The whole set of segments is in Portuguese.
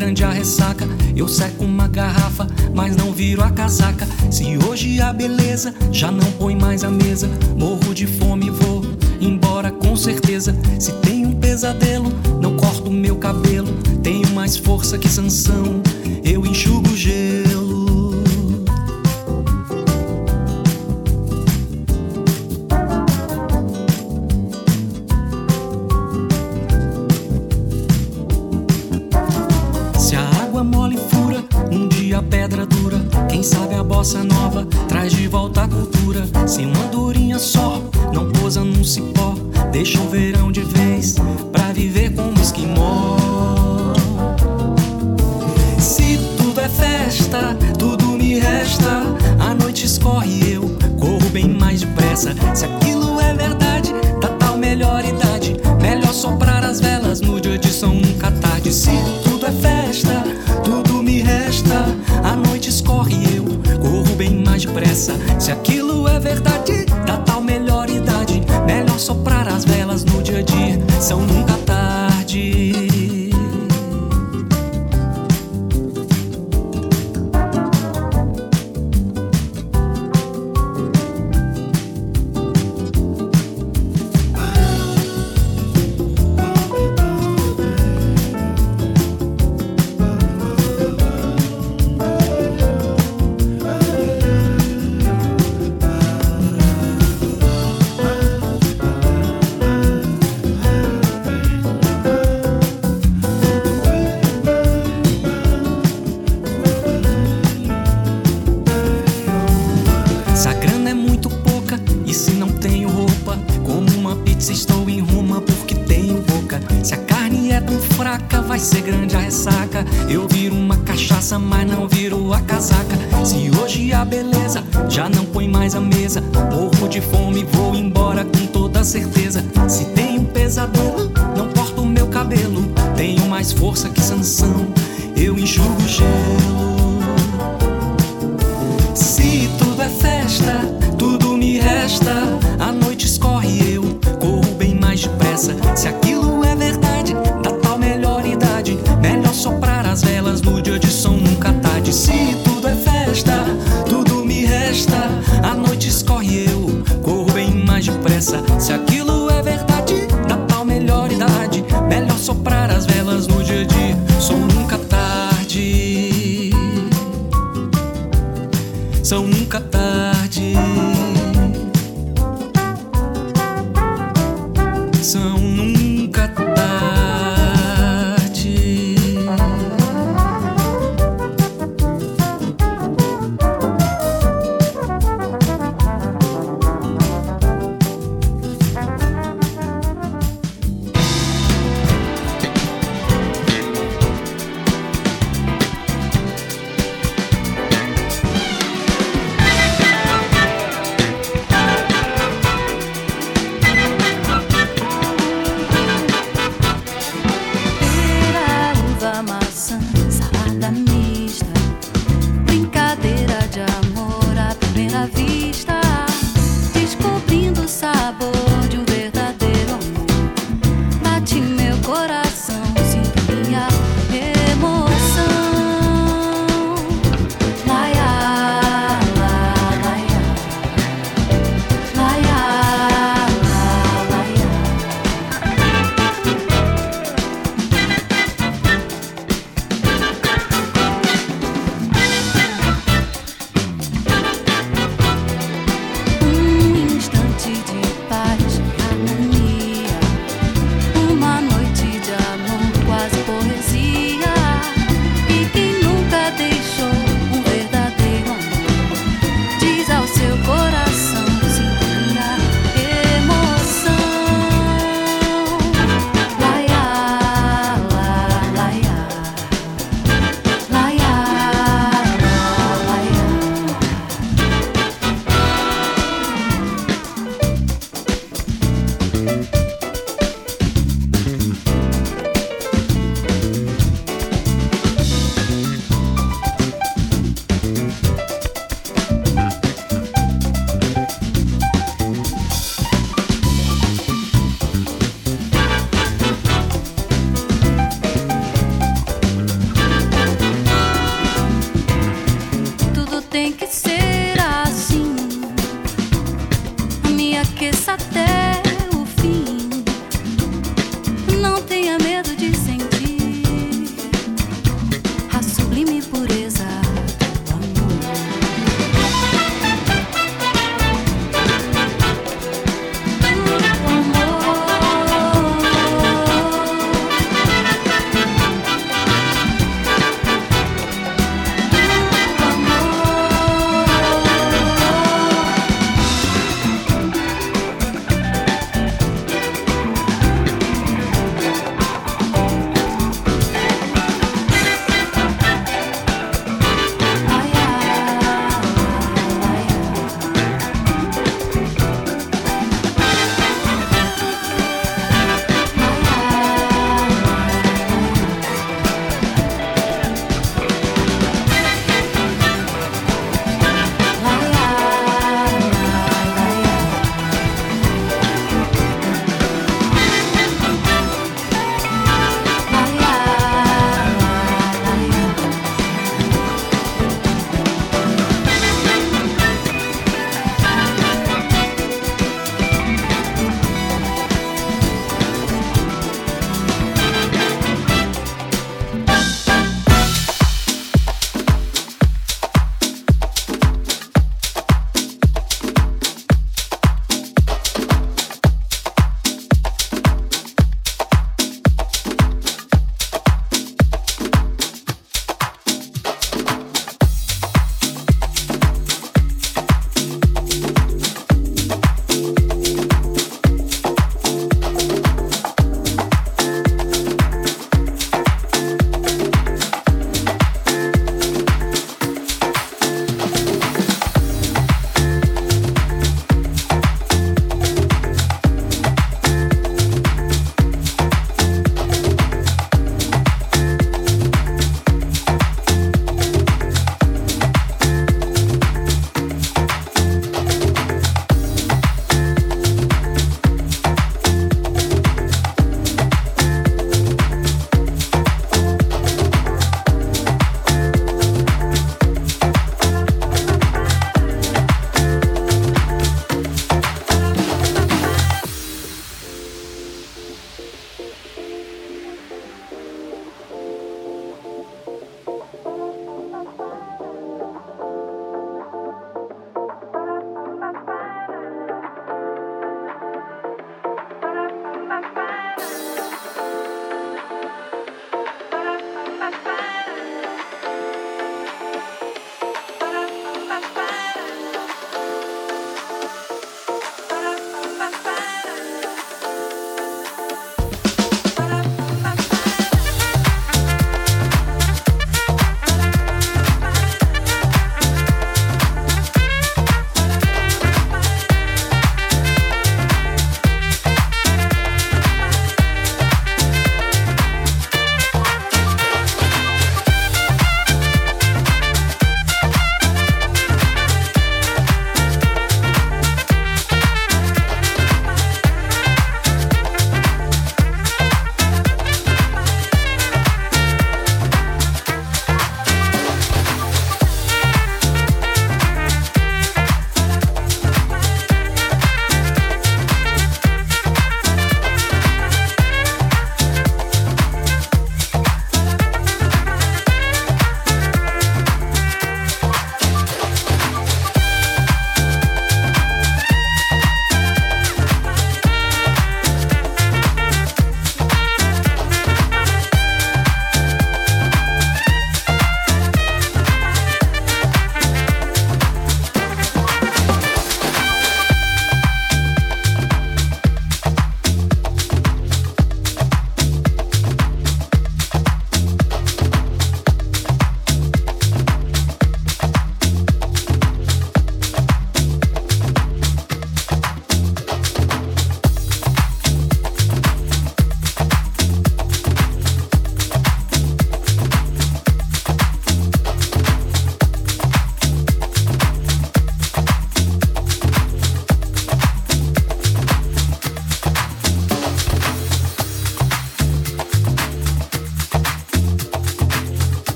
grande a ressaca. Eu seco uma garrafa, mas não viro a casaca. Se hoje a beleza já não põe mais a mesa, morro de fome, e vou embora com certeza. Se tem um pesadelo, não corto meu cabelo. Tenho mais força que sanção, eu enxugo gelo. grande a ressalva.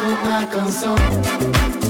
Eu boto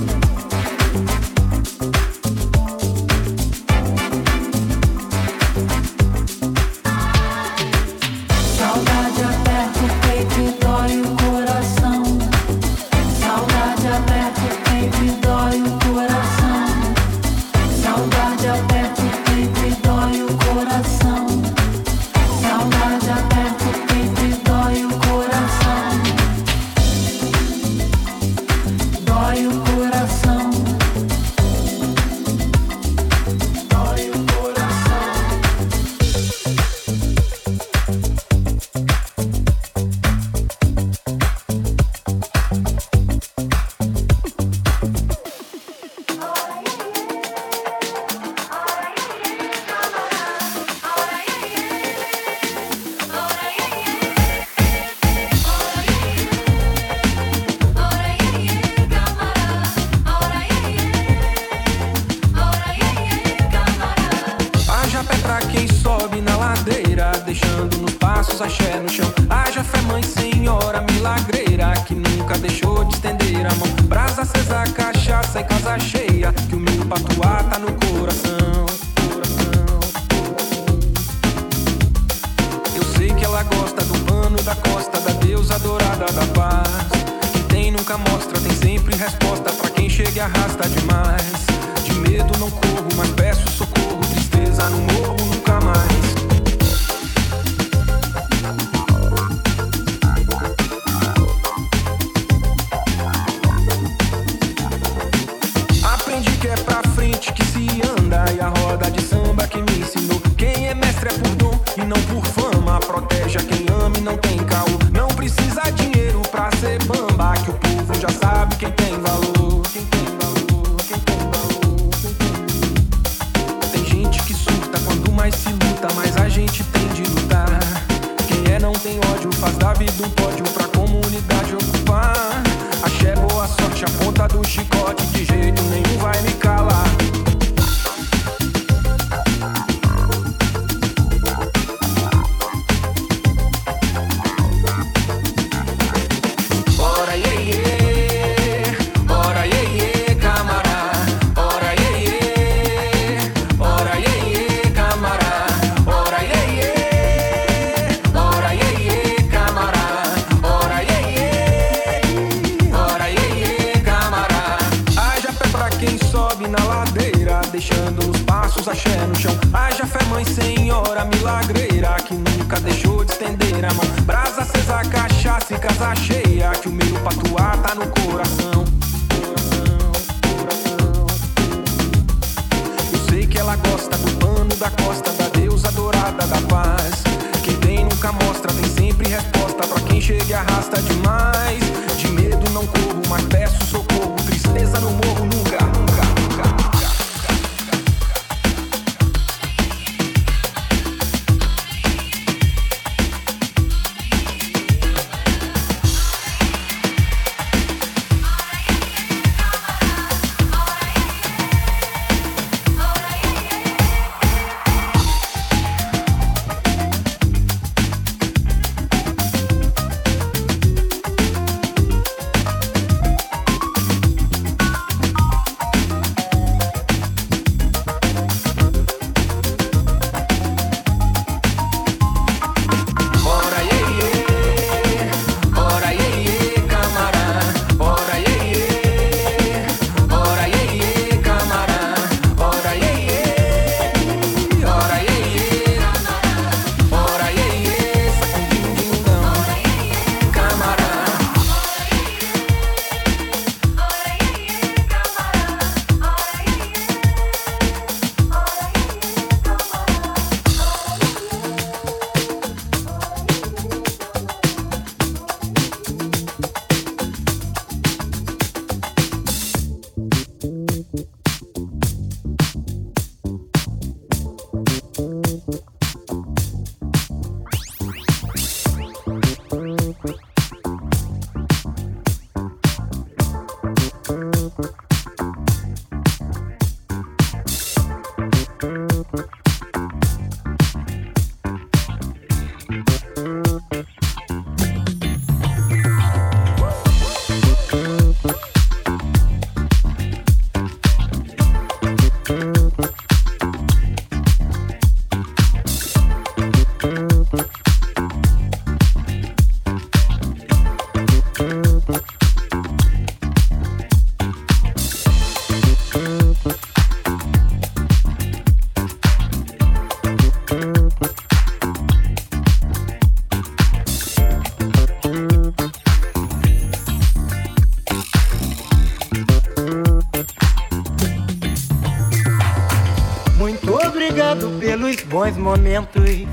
momentos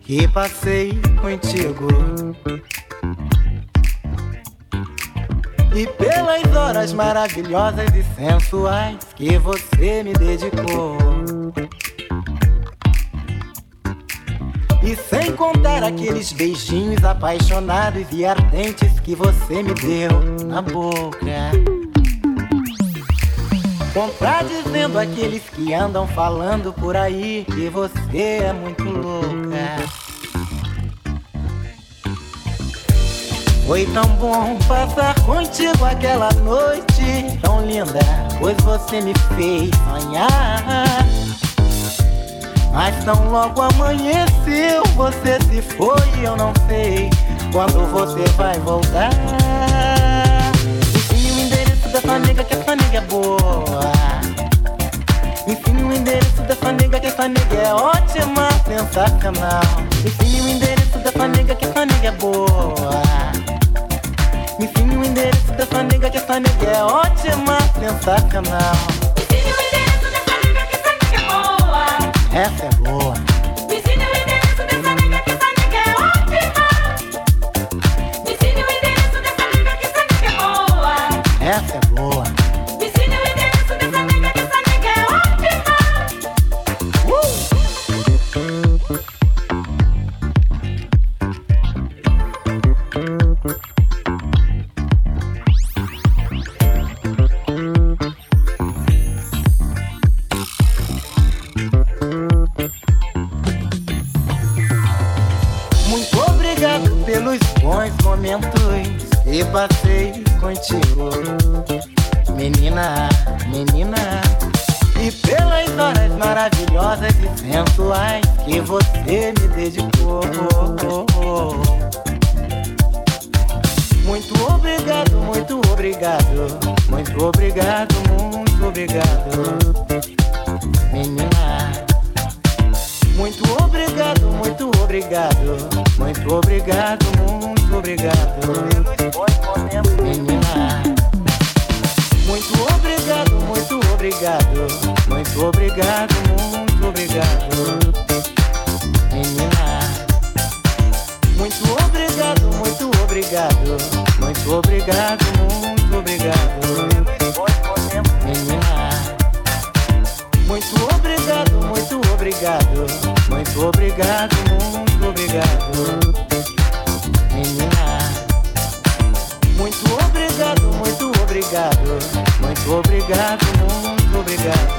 que passei contigo. E pelas horas maravilhosas e sensuais que você me dedicou. E sem contar aqueles beijinhos apaixonados e ardentes que você me deu na boca. Então tá Contradizendo aqueles que andam falando por aí que você é muito louca. Foi tão bom passar contigo aquela noite tão linda, pois você me fez sonhar. Mas tão logo amanheceu, você se foi, e eu não sei quando você vai voltar. Endereço dessa nega que essa nega é boa. Ensine o endereço dessa nega que essa nega é ótima, sensacional. Ensine o endereço dessa nega que essa nega é boa. Ensine o endereço dessa nega que essa nega é ótima, sensacional. Ensine o endereço dessa nega que essa nega é boa. Essa é. Obrigado, muito obrigado. Muito obrigado, muito obrigado, muito obrigado, muito obrigado. Menina. Muito obrigado, muito obrigado, muito obrigado, muito obrigado. Menina. Muito obrigado, muito obrigado, muito obrigado, muito obrigado. Obrigado, muito obrigado, muito obrigado.